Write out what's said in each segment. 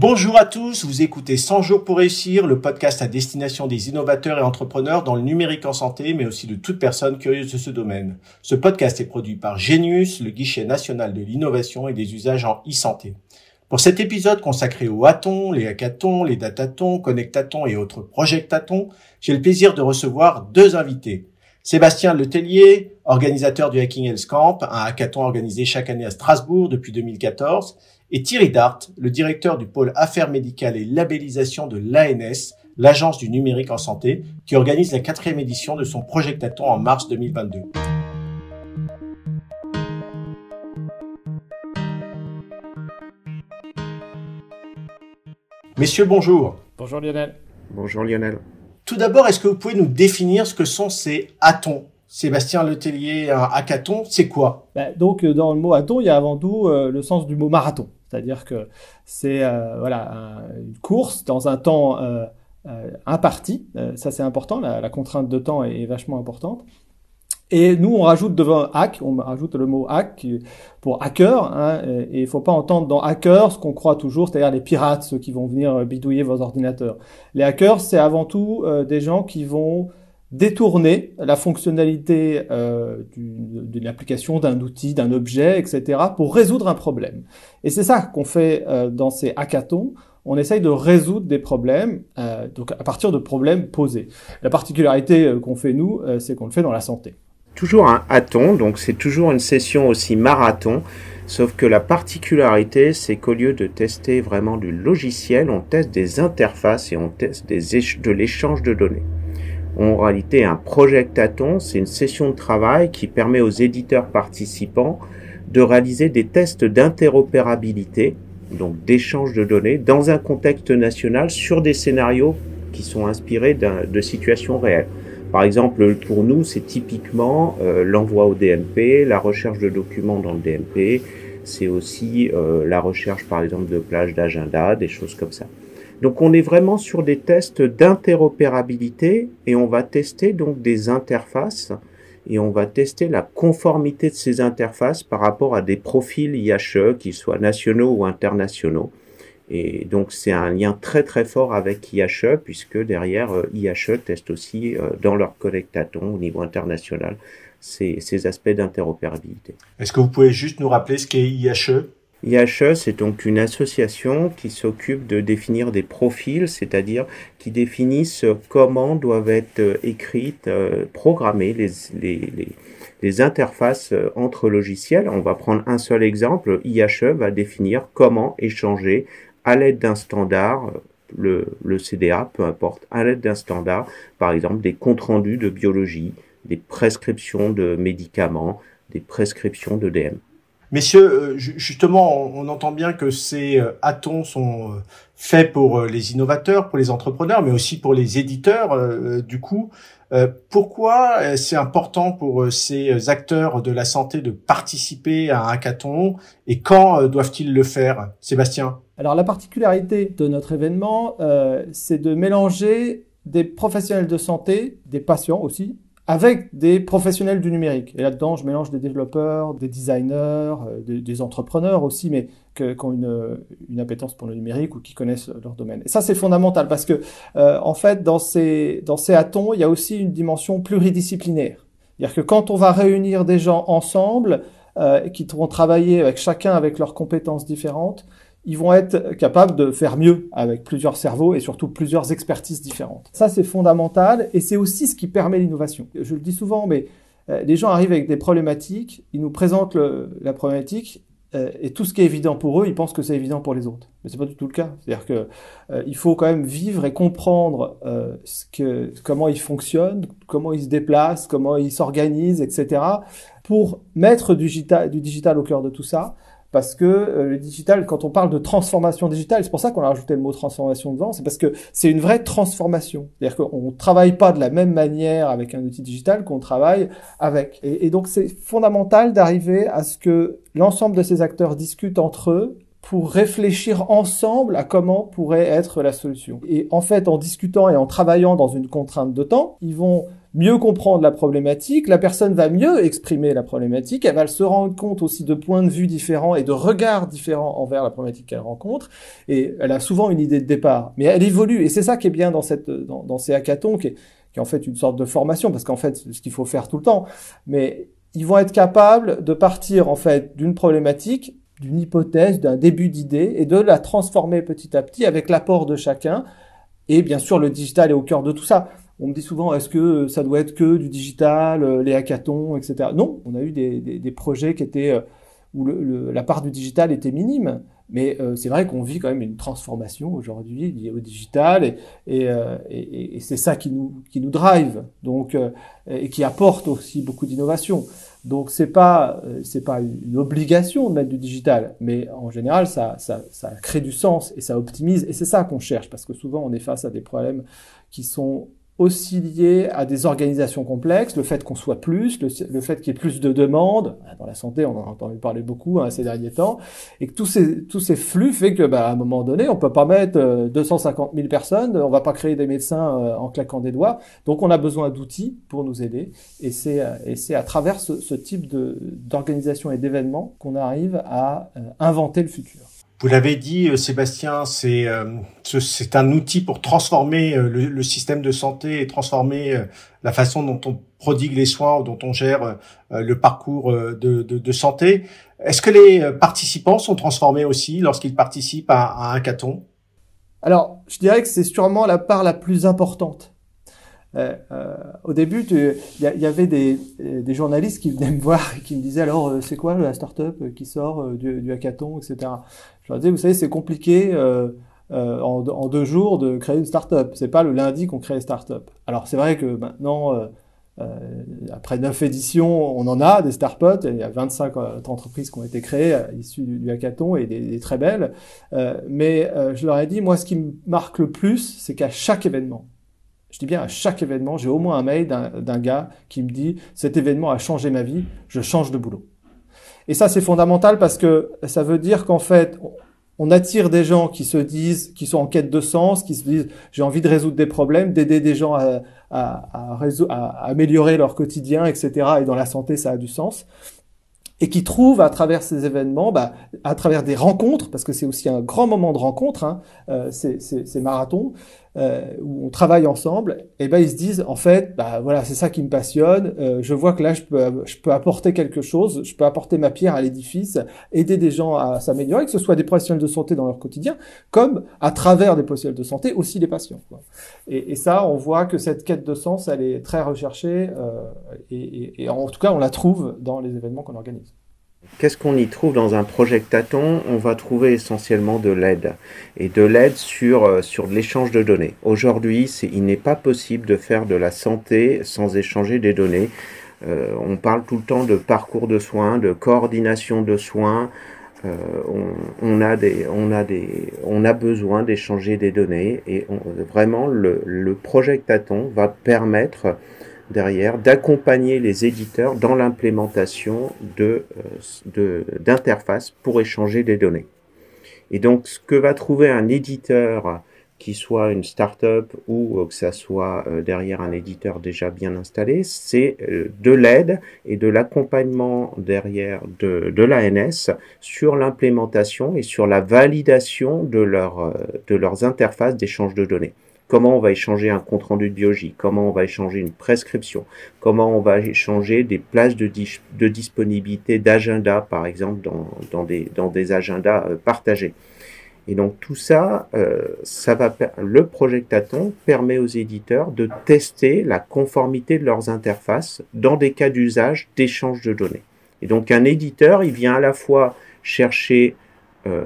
Bonjour à tous, vous écoutez 100 jours pour réussir, le podcast à destination des innovateurs et entrepreneurs dans le numérique en santé, mais aussi de toute personne curieuse de ce domaine. Ce podcast est produit par Genius, le guichet national de l'innovation et des usages en e-santé. Pour cet épisode consacré aux hackathons, les hackathons, les datatons, connectatons et autres projectatons, j'ai le plaisir de recevoir deux invités. Sébastien Letellier, organisateur du Hacking Health Camp, un hackathon organisé chaque année à Strasbourg depuis 2014, et Thierry Dart, le directeur du pôle affaires médicales et labellisation de l'ANS, l'agence du numérique en santé, qui organise la quatrième édition de son Projectaton en mars 2022. Messieurs, bonjour. Bonjour Lionel. Bonjour Lionel. Tout d'abord, est-ce que vous pouvez nous définir ce que sont ces hackathons Sébastien Letellier, un hackathon, c'est quoi? Bah, Donc, dans le mot hackathon, il y a avant tout euh, le sens du mot marathon. C'est-à-dire que c'est euh, voilà une course dans un temps euh, euh, imparti. ça c'est important. La, contrainte de temps est, vachement importante. Et nous, on rajoute devant hack, on rajoute le mot hack pour hacker. Hein, et il faut pas entendre dans hacker ce qu'on croit toujours, c'est-à-dire les pirates, ceux qui vont venir bidouiller vos ordinateurs. Les hackers, c'est avant tout des gens qui vont détourner la fonctionnalité euh, d'une application, d'un outil, d'un objet, etc., pour résoudre un problème. Et c'est ça qu'on fait euh, dans ces hackathons. On essaye de résoudre des problèmes, euh, donc à partir de problèmes posés. La particularité euh, qu'on fait nous, euh, c'est qu'on le fait dans la santé. Toujours un hackathon, donc c'est toujours une session aussi marathon. Sauf que la particularité, c'est qu'au lieu de tester vraiment du logiciel, on teste des interfaces et on teste de l'échange de données. En réalité, un projectaton, c'est une session de travail qui permet aux éditeurs participants de réaliser des tests d'interopérabilité, donc d'échange de données, dans un contexte national sur des scénarios qui sont inspirés de situations réelles. Par exemple, pour nous, c'est typiquement euh, l'envoi au DMP, la recherche de documents dans le DMP, c'est aussi euh, la recherche, par exemple, de plages d'agenda, des choses comme ça. Donc on est vraiment sur des tests d'interopérabilité et on va tester donc des interfaces et on va tester la conformité de ces interfaces par rapport à des profils IHE, qu'ils soient nationaux ou internationaux. Et donc c'est un lien très très fort avec IHE puisque derrière euh, IHE teste aussi euh, dans leur connectaton au niveau international ces, ces aspects d'interopérabilité. Est-ce que vous pouvez juste nous rappeler ce qu'est IHE IHE, c'est donc une association qui s'occupe de définir des profils, c'est-à-dire qui définissent comment doivent être écrites, euh, programmées les, les, les, interfaces euh, entre logiciels. On va prendre un seul exemple. IHE va définir comment échanger à l'aide d'un standard, le, le CDA, peu importe, à l'aide d'un standard, par exemple des comptes rendus de biologie, des prescriptions de médicaments, des prescriptions d'EDM. Messieurs, euh, justement, on entend bien que ces euh, sont euh, faits pour les innovateurs, pour les entrepreneurs, mais aussi pour les éditeurs. Du coup, pourquoi c'est important pour ces acteurs de la santé de participer à un hackathon et quand doivent-ils le faire? Sébastien Alors la particularité de notre événement, c'est de mélanger des professionnels de santé, des patients aussi, avec des professionnels du numérique. Et là-dedans, je mélange des développeurs, des designers, euh, des, entrepreneurs aussi, mais qui ont une, une, appétence pour le numérique ou qui connaissent leur domaine. Et ça, c'est fondamental parce que, euh, en fait, dans ces, dans ces il y a aussi une dimension pluridisciplinaire. C'est-à-dire que quand on va réunir des gens ensemble, euh, qui vont travailler avec chacun avec leurs compétences différentes, ils vont être capables de faire mieux avec plusieurs cerveaux et surtout plusieurs expertises différentes. Ça, c'est fondamental et c'est aussi ce qui permet l'innovation. Je le dis souvent, mais euh, les gens arrivent avec des problématiques, ils nous présentent la problématique euh, et tout ce qui est évident pour eux, ils pensent que c'est évident pour les autres. Mais c'est pas du tout le cas. C'est-à-dire que euh, il faut quand même vivre et comprendre que, comment ils fonctionnent, comment ils se déplacent, comment ils s'organisent, etc. pour mettre du digital au cœur de tout ça parce que euh, le digital, quand on parle de transformation digitale, c'est pour ça qu'on a rajouté le mot transformation devant, c'est parce que c'est une vraie transformation. C'est-à-dire qu'on ne travaille pas de la même manière avec un outil digital qu'on travaille avec. Et, et donc c'est fondamental d'arriver à ce que l'ensemble de ces acteurs discutent entre eux pour réfléchir ensemble à comment pourrait être la solution. Et en fait, en discutant et en travaillant dans une contrainte de temps, ils vont mieux comprendre la problématique, la personne va mieux exprimer la problématique, elle va se rendre compte aussi de points de vue différents et de regards différents envers la problématique qu'elle rencontre, et elle a souvent une idée de départ, mais elle évolue, et c'est ça qui est bien dans, cette, dans, ces hackathons, qui est, qui est en fait une sorte de formation, parce qu'en fait, c'est ce qu'il faut faire tout le temps, mais ils vont être capables de partir en fait d'une problématique, d'une hypothèse, d'un début d'idée, et de la transformer petit à petit avec l'apport de chacun, et bien sûr, le digital est au cœur de tout ça on me dit souvent, est-ce que ça doit être que du digital, euh, les hackathons, etc. Non, on a eu des, projets qui étaient euh, où la part du digital était minime, mais euh, c'est vrai qu'on vit quand même une transformation aujourd'hui liée au digital, et, c'est ça qui nous drive, donc et qui apporte aussi beaucoup d'innovation. Donc c'est pas c'est pas une obligation de mettre du digital, mais en général ça, ça crée du sens et ça optimise et c'est ça qu'on cherche parce que souvent on est face à des problèmes qui sont aussi lié à des organisations complexes, le fait qu'on soit plus, le, fait qu'il y ait plus de demandes, dans la santé on en a entendu parler beaucoup hein, ces derniers temps, et que tous ces, tous ces flux fait que bah, à un moment donné on peut pas mettre 250 euh, 000 personnes, on va pas créer des médecins euh, en claquant des doigts, donc on a besoin d'outils pour nous aider, et c'est, euh, et à travers ce, type d'organisation et d'événements qu'on arrive à inventer le futur. Vous l'avez dit, euh, Sébastien, c'est euh, c'est un outil pour transformer euh, le, système de santé et transformer la façon dont on prodigue les soins ou dont on gère le parcours de, de, santé. Est-ce que les participants sont transformés aussi lorsqu'ils participent à, à un hackathon? Alors, je dirais que c'est sûrement la part la plus importante. Euh, au début, il y, avait des, des, journalistes qui venaient me voir et qui me disaient alors c'est quoi la start-up qui sort du, du hackathon, etc. Je leur disais, vous savez, c'est compliqué euh, euh, en, deux jours de créer une start-up. C'est pas le lundi qu'on crée une start-up. Alors c'est vrai que maintenant, euh, après neuf éditions, on en a des start-up. Il y a 25 entreprises qui ont été créées issues du, du hackathon et des, des très belles. mais je leur ai dit, moi, ce qui me marque le plus, c'est qu'à chaque événement, je dis bien à chaque événement, j'ai au moins un mail d'un gars qui me dit cet événement a changé ma vie, je change de boulot. Et ça, c'est fondamental parce que ça veut dire qu'en fait, on attire des gens qui se disent, qui sont en quête de sens, qui se disent, j'ai envie de résoudre des problèmes, d'aider des gens à, à, à, à, améliorer leur quotidien, etc. Et dans la santé, ça a du sens. Et qui trouvent à travers ces événements, bah, à travers des rencontres, parce que c'est aussi un grand moment de rencontre, hein, euh, ces, marathons, euh, où on travaille ensemble, et ben ils se disent en fait, bah voilà, c'est ça qui me passionne. Euh, je vois que là, je peux, je peux apporter quelque chose, je peux apporter ma pierre à l'édifice, aider des gens à s'améliorer, que ce soit des professionnels de santé dans leur quotidien, comme à travers des professionnels de santé aussi les patients. Quoi. Et, et, ça, on voit que cette quête de sens, elle est très recherchée, euh, et, et, et en tout cas, on la trouve dans les événements qu'on organise. Qu'est-ce qu'on y trouve dans un projectaton? On va trouver essentiellement de l'aide et de l'aide sur, euh, sur l'échange de données. Aujourd'hui, il n'est pas possible de faire de la santé sans échanger des données. Euh, on parle tout le temps de parcours de soins, de coordination de soins. Euh, on, a besoin d'échanger des données et vraiment le, le projectaton va permettre derrière d'accompagner les éditeurs dans l'implémentation de, euh, d'interfaces pour échanger des données. Et donc, ce que va trouver un éditeur, qui soit une start-up ou que ça soit euh, derrière un éditeur déjà bien installé, c'est euh, de l'aide et de l'accompagnement derrière de, de l'ANS sur l'implémentation et sur la validation de leurs interfaces d'échange de données comment on va échanger un compte-rendu de biologie, comment on va échanger une prescription, comment on va échanger des places de, disponibilité d'agenda, par exemple, dans, dans, des, dans des agendas euh, partagés? Et donc tout ça, euh, ça va le projectaton permet aux éditeurs de tester la conformité de leurs interfaces dans des cas d'usage d'échange de données. Et donc un éditeur, il vient à la fois chercher euh,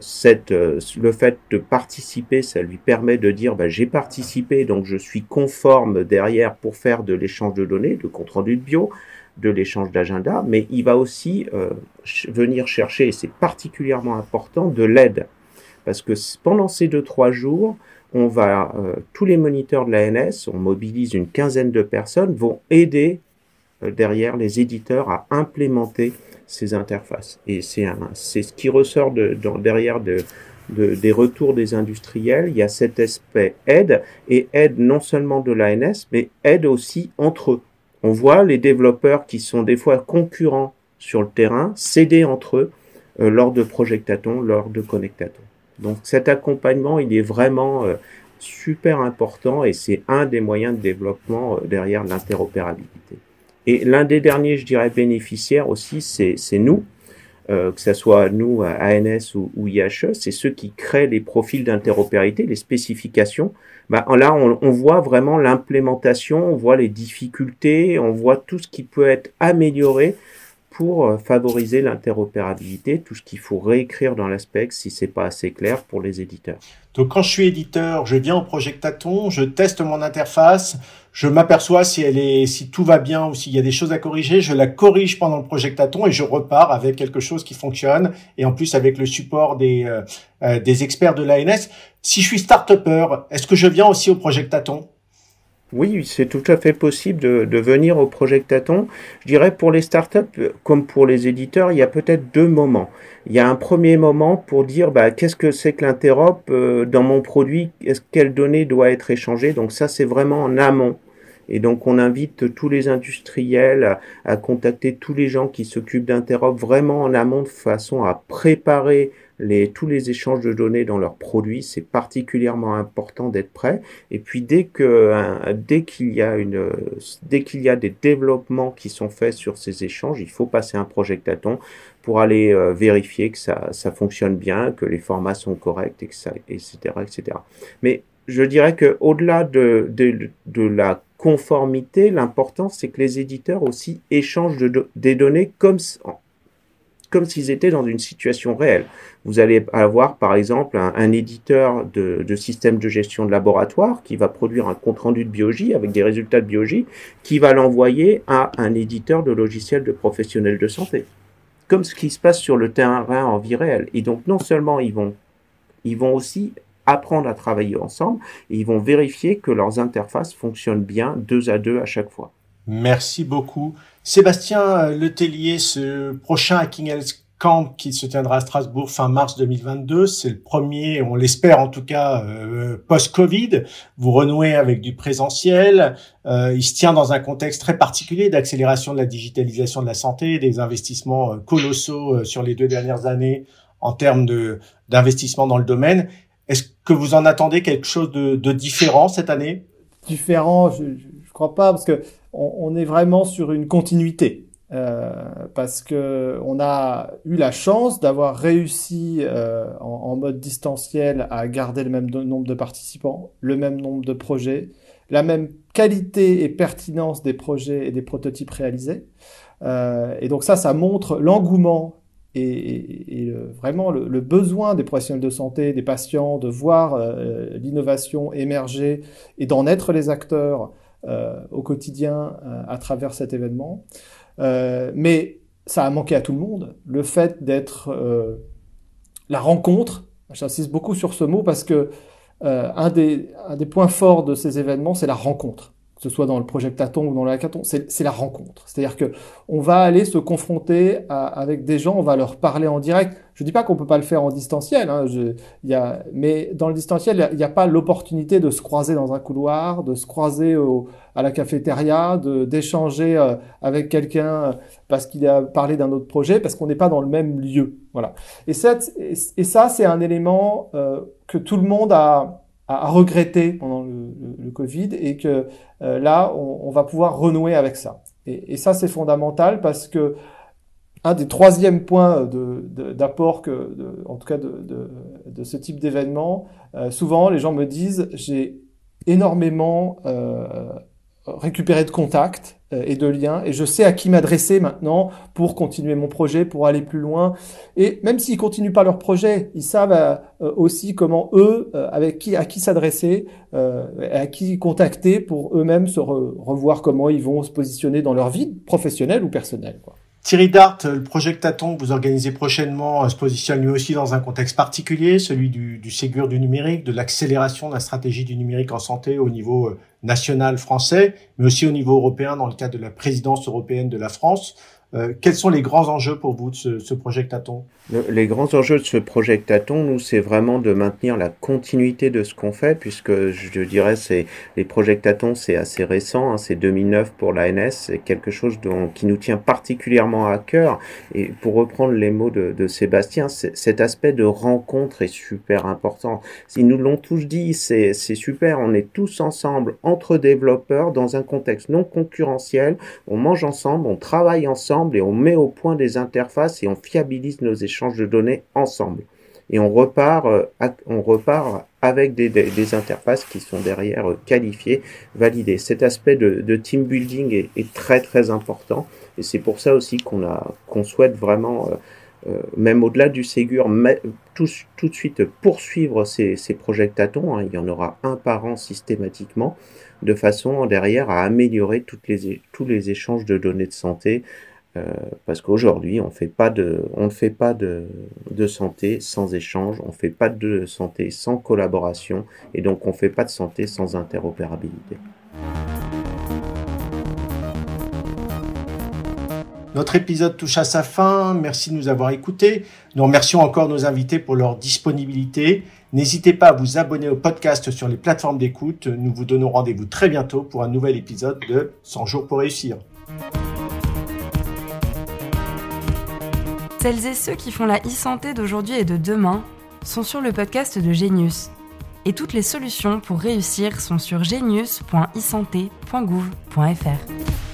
cette, euh, le fait de participer, ça lui permet de dire bah, j'ai participé, donc je suis conforme derrière pour faire de l'échange de données, de compte rendu de bio. de l'échange d'agenda, mais il va aussi euh, venir chercher, et c'est particulièrement important, de l'aide. Parce que pendant ces deux, trois jours, euh, tous les moniteurs de l'ANS, on mobilise une quinzaine de personnes, vont aider euh, derrière les éditeurs à implémenter ces interfaces. Et c'est ce qui ressort de, derrière de, des retours des industriels. Il y a cet aspect aide et aide non seulement de l'ANS, mais aide aussi entre eux. On voit les développeurs qui sont des fois concurrents sur le terrain s'aider entre eux euh, lors de projectatons, lors de connectatons. Donc cet accompagnement, il est vraiment euh, super important et c'est un des moyens de développement euh, derrière l'interopérabilité. Et l'un des derniers, je dirais, bénéficiaires aussi, c'est nous, euh, que ce soit nous, ANS ou, ou IHE, c'est ceux qui créent les profils d'interopérabilité, les spécifications. Bah, là, on, on voit vraiment l'implémentation, on voit les difficultés, on voit tout ce qui peut être amélioré pour euh, favoriser l'interopérabilité, tout ce qu'il faut réécrire dans l'aspect si c'est pas assez clair pour les éditeurs. Donc quand je suis éditeur, je viens au Projectaton, je teste mon interface, je m'aperçois si elle est, si tout va bien ou s'il y a des choses à corriger, je la corrige pendant le Projectaton et je repars avec quelque chose qui fonctionne et en plus avec le support des euh, euh, des experts de l'ANS. Si je suis start-upper, est-ce que je viens aussi au Projectaton? Oui, c'est tout à fait possible de, venir au Projectaton. Je dirais pour les startups comme pour les éditeurs, il y a peut-être deux moments. Il y a un premier moment pour dire bah, qu'est-ce que c'est que l'interop euh, dans mon produit, est-ce quelle donnée doit être échangée? Donc ça, c'est vraiment en amont. Et donc on invite tous les industriels à, à contacter tous les gens qui s'occupent d'interop vraiment en amont de façon à préparer tous les échanges de données dans leurs produits, c'est particulièrement important d'être prêt. Et puis dès que dès qu'il y a une dès qu'il y a des développements qui sont faits sur ces échanges, il faut passer un projectaton pour aller euh, vérifier que ça, ça fonctionne bien, que les formats sont corrects, etc., etc. Mais je dirais que au-delà de, de, de la conformité, l'important c'est que les éditeurs aussi échangent de, des données comme comme s'ils étaient dans une situation réelle. Vous allez avoir par exemple un, éditeur de, système de gestion de laboratoire qui va produire un compte-rendu de biologie avec des résultats de biologie qui va l'envoyer à un éditeur de logiciels de professionnels de santé. Comme ce qui se passe sur le terrain en vie réelle. Et donc non seulement ils vont, ils vont aussi apprendre à travailler ensemble et ils vont vérifier que leurs interfaces fonctionnent bien deux à deux à chaque fois. Merci beaucoup. Sébastien Letellier, ce prochain Hacking Health Camp qui se tiendra à Strasbourg fin mars 2022, c'est le premier, on l'espère en tout cas, euh, post-Covid. Vous renouez avec du présentiel. Euh, il se tient dans un contexte très particulier d'accélération de la digitalisation de la santé, des investissements euh, colossaux euh, sur les deux dernières années en termes d'investissement dans le domaine. Est-ce que vous en attendez quelque chose de, de différent cette année? Différent, je, je crois pas, parce que on, est vraiment sur une continuité. Euh, parce que on a eu la chance d'avoir réussi euh, en, en, mode distanciel à garder le même nombre de participants, le même nombre de projets, la même qualité et pertinence des projets et des prototypes réalisés. Euh, et donc ça, ça montre l'engouement et, vraiment le, besoin des professionnels de santé, des patients, de voir euh, l'innovation émerger et d'en être les acteurs au quotidien euh, à travers cet événement. Euh, mais ça a manqué à tout le monde. Le fait d'être la rencontre, j'insiste beaucoup sur ce mot parce que un des, un des points forts de ces événements, c'est la rencontre ce soit dans le projectaton ou dans le hackathon, c'est la rencontre. C'est-à-dire que on va aller se confronter à, avec des gens, on va leur parler en direct. Je dis pas qu'on peut pas le faire en distanciel, hein, je, y a, mais dans le distanciel, il n'y a, pas l'opportunité de se croiser dans un couloir, de se croiser au, à la cafétéria, d'échanger euh, avec quelqu'un parce qu'il a parlé d'un autre projet, parce qu'on n'est pas dans le même lieu. Voilà. Et, et ça, c'est un élément euh, que tout le monde a à, regretter pendant le, le, le, Covid et que euh, là, on, on, va pouvoir renouer avec ça. Et, et ça, c'est fondamental parce que un des troisièmes points d'apport de, que, de, en tout cas de, de ce type d'événement, euh, souvent les gens me disent j'ai énormément euh, récupéré de contacts et de liens et je sais à qui m'adresser maintenant pour continuer mon projet, pour aller plus loin. Et même s'ils continuent pas leur projet, ils savent euh, aussi comment eux, euh, avec qui, à qui s'adresser, à qui contacter pour eux-mêmes se revoir comment ils vont se positionner dans leur vie professionnelle ou personnelle. Quoi. Thierry Dart, le projet Taton que vous organisez prochainement se positionne lui aussi dans un contexte particulier, celui du, du Ségur du numérique, de l'accélération de la stratégie du numérique en santé au niveau national français, mais aussi au niveau européen dans le cadre de la présidence européenne de la France. Euh, quels sont les grands enjeux pour vous de ce, ce projet Taton Les grands enjeux de ce projet Taton, nous, c'est vraiment de maintenir la continuité de ce qu'on fait, puisque je dirais c'est les projets Taton, c'est assez récent, hein, c'est 2009 pour l'ANS, c'est quelque chose dont, qui nous tient particulièrement à cœur. Et pour reprendre les mots de, de Sébastien, cet aspect de rencontre est super important. Ils nous l'ont tous dit, c'est super, on est tous ensemble entre développeurs dans un contexte non concurrentiel, on mange ensemble, on travaille ensemble et on met au point des interfaces et on fiabilise nos échanges de données ensemble. Et on repart, euh, on repart avec des, interfaces qui sont derrière euh, qualifiées, validées. Cet aspect de, team building est, très très important et c'est pour ça aussi qu'on qu'on souhaite vraiment euh, même au-delà du Ségur, tout, de suite poursuivre ces, ces projets Hein, il y en aura un par an systématiquement, de façon derrière à améliorer toutes les, tous les échanges de données de santé euh, parce qu'aujourd'hui, on ne fait pas de, de santé sans échange, on ne fait pas de santé sans collaboration, et donc on ne fait pas de santé sans interopérabilité. Notre épisode touche à sa fin. Merci de nous avoir écoutés. Nous remercions encore nos invités pour leur disponibilité. N'hésitez pas à vous abonner au podcast sur les plateformes d'écoute. Nous vous donnons rendez-vous très bientôt pour un nouvel épisode de 100 jours pour réussir. Celles et ceux qui font la e-santé d'aujourd'hui et de demain sont sur le podcast de Genius. Et toutes les solutions pour réussir sont sur genius.isanté.gouv.fr.